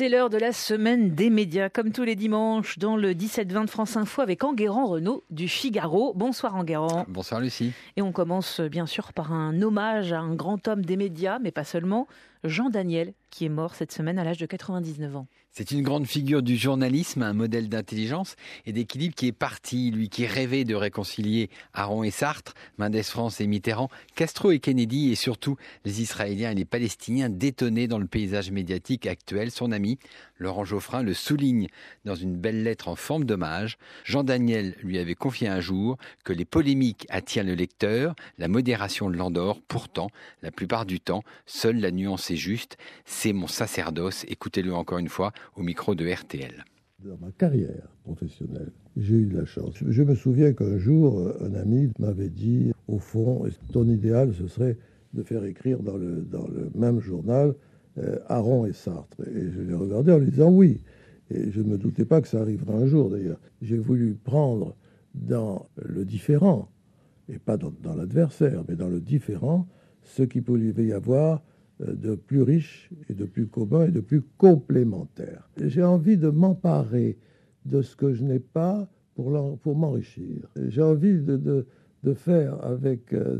C'est l'heure de la semaine des médias, comme tous les dimanches, dans le 17-20 de France Info avec Enguerrand Renault du Figaro. Bonsoir Enguerrand. Bonsoir Lucie. Et on commence bien sûr par un hommage à un grand homme des médias, mais pas seulement, Jean Daniel, qui est mort cette semaine à l'âge de 99 ans. C'est une grande figure du journalisme, un modèle d'intelligence et d'équilibre qui est parti, lui qui rêvait de réconcilier Aaron et Sartre, Mendes France et Mitterrand, Castro et Kennedy et surtout les Israéliens et les Palestiniens détonnés dans le paysage médiatique actuel. Son ami, Laurent Geoffrin, le souligne dans une belle lettre en forme d'hommage. Jean Daniel lui avait confié un jour que les polémiques attirent le lecteur, la modération l'endort. Pourtant, la plupart du temps, seule la nuance est juste. C'est mon sacerdoce. Écoutez-le encore une fois au micro de RTL. Dans ma carrière professionnelle, j'ai eu de la chance. Je me souviens qu'un jour, un ami m'avait dit, au fond, ton idéal, ce serait de faire écrire dans le, même journal euh, Aaron et Sartre? Et je l'ai regardé en lui disant oui. Et je ne me doutais pas que ça arriverait un jour, d'ailleurs. J'ai voulu prendre dans le différent, et pas dans, dans l'adversaire, mais dans le différent, ce qu'il pouvait y avoir euh, de plus riche et de plus commun et de plus complémentaire. J'ai envie de m'emparer de ce que je n'ai pas pour, pour m'enrichir. J'ai envie de, de, de, faire avec euh,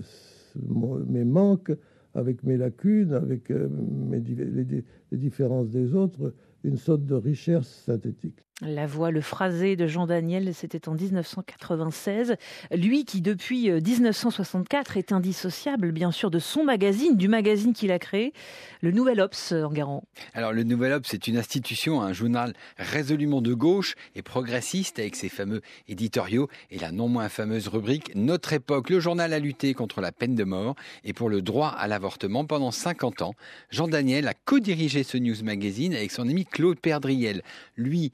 mes manques, avec mes lacunes, avec euh, mes, les, les différences des autres, une sorte de richesse synthétique. La voix, le phrasé de Jean Daniel, c'était en 1996. Lui qui, depuis 1964, est indissociable, bien sûr, de son magazine, du magazine qu'il a créé, le Nouvel Obs, en Garant. Alors, le Nouvel Obs, c'est une institution, un journal résolument de gauche et progressiste, avec ses fameux éditoriaux et la non moins fameuse rubrique Notre époque. Le journal a lutté contre la peine de mort et pour le droit à l'avortement pendant 50 ans. Jean Daniel a co-dirigé ce news magazine avec son ami Claude Perdriel. Lui,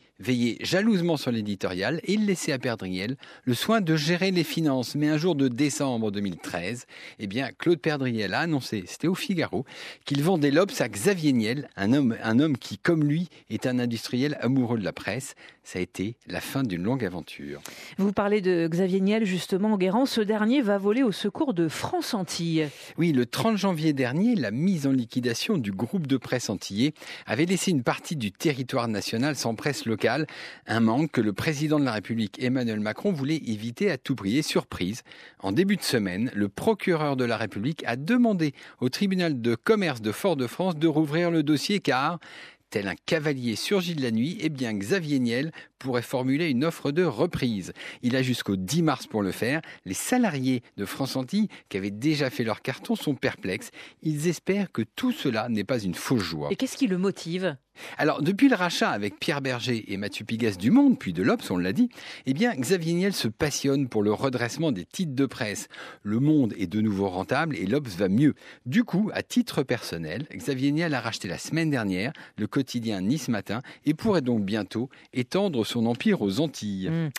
jalousement sur l'éditorial et il laissait à Perdriel le soin de gérer les finances. Mais un jour de décembre 2013, eh bien, Claude Perdriel a annoncé, c'était au Figaro, qu'il vendait l'Obs à Xavier Niel, un homme, un homme qui, comme lui, est un industriel amoureux de la presse. Ça a été la fin d'une longue aventure. Vous parlez de Xavier Niel, justement, en Guérant. Ce dernier va voler au secours de France Antille. Oui, le 30 janvier dernier, la mise en liquidation du groupe de presse antillais avait laissé une partie du territoire national sans presse locale un manque que le président de la République Emmanuel Macron voulait éviter à tout prix. Surprise, en début de semaine, le procureur de la République a demandé au tribunal de commerce de Fort-de-France de rouvrir le dossier car tel un cavalier surgi de la nuit, eh bien Xavier Niel pourrait formuler une offre de reprise. Il a jusqu'au 10 mars pour le faire. Les salariés de France Antilles, qui avaient déjà fait leur carton, sont perplexes. Ils espèrent que tout cela n'est pas une fausse joie. Et qu'est-ce qui le motive? Alors, depuis le rachat avec Pierre Berger et Mathieu Pigas du Monde, puis de l'Obs, on l'a dit, eh bien, Xavier Niel se passionne pour le redressement des titres de presse. Le Monde est de nouveau rentable et l'Obs va mieux. Du coup, à titre personnel, Xavier Niel a racheté la semaine dernière le quotidien Nice Matin et pourrait donc bientôt étendre son empire aux Antilles. Mmh.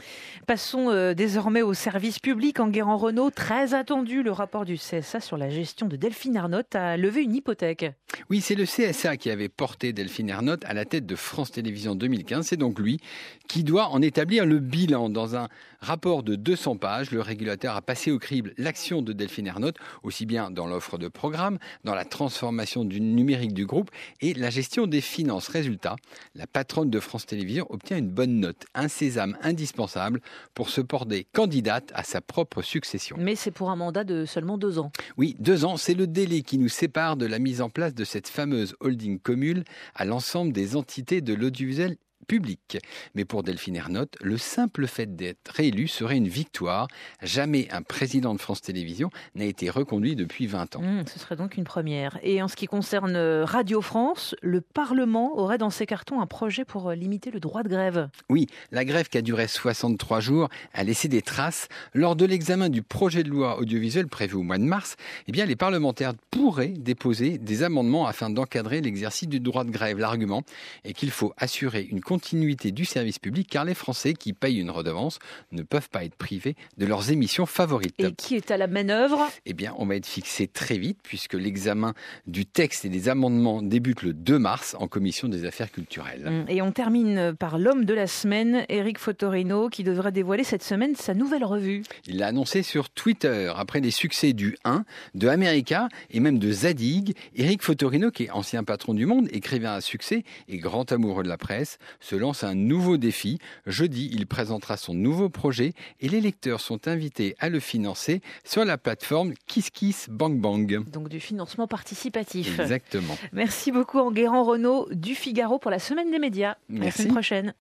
Passons euh, désormais au service public en Guérand Renault. Très attendu, le rapport du CSA sur la gestion de Delphine Arnott a levé une hypothèque. Oui, c'est le CSA qui avait porté Delphine À la tête de France Télévisions 2015. C'est donc lui qui doit en établir le bilan. Dans un rapport de 200 pages, le régulateur a passé au crible l'action de Delphine Ernotte, aussi bien dans l'offre de programme, dans la transformation du numérique du groupe et la gestion des finances. Résultat, la patronne de France Télévisions obtient une bonne note, un sésame indispensable pour se porter candidate à sa propre succession. Mais c'est pour un mandat de seulement deux ans. Oui, deux ans, c'est le délai qui nous sépare de la mise en place de cette fameuse holding commune à l'ensemble des entités de l'audiovisuel public. Mais pour Delphine Ernotte, le simple fait d'être réélu serait une victoire. Jamais un président de France Télévisions n'a été reconduit depuis 20 ans. Mmh, ce serait donc une première. Et en ce qui concerne euh, Radio France, le Parlement aurait dans ses cartons un projet pour euh, limiter le droit de grève. Oui, la grève qui a duré 63 jours a laissé des traces. Lors de l'examen du projet de loi audiovisuel prévu au mois de mars, eh bien, les parlementaires pourraient déposer des amendements afin d'encadrer l'exercice du droit de grève. L'argument est qu'il faut assurer une continuité du service public car les Français qui payent une redevance ne peuvent pas être privés de leurs émissions favorites. Et qui est à la manœuvre? Eh bien, on va être fixé très vite puisque l'examen du texte et des amendements débute le 2 mars en commission des affaires culturelles. Hum, et on termine par l'homme de la semaine, Eric Fotorino, qui devrait dévoiler cette semaine sa nouvelle revue. Il l'a annoncé sur Twitter après les succès du 1, de America et même de Zadig. Eric Fotorino, qui est ancien patron du Monde, écrivain à succès et grand amoureux de la presse, se lance un nouveau défi. Jeudi, il présentera son nouveau projet et les lecteurs sont invités à le financer sur la plateforme KissKissBankBank. Donc du financement participatif. Exactement. Merci beaucoup Enguerrand Renault du Figaro pour la semaine des médias. Merci. À la semaine prochaine.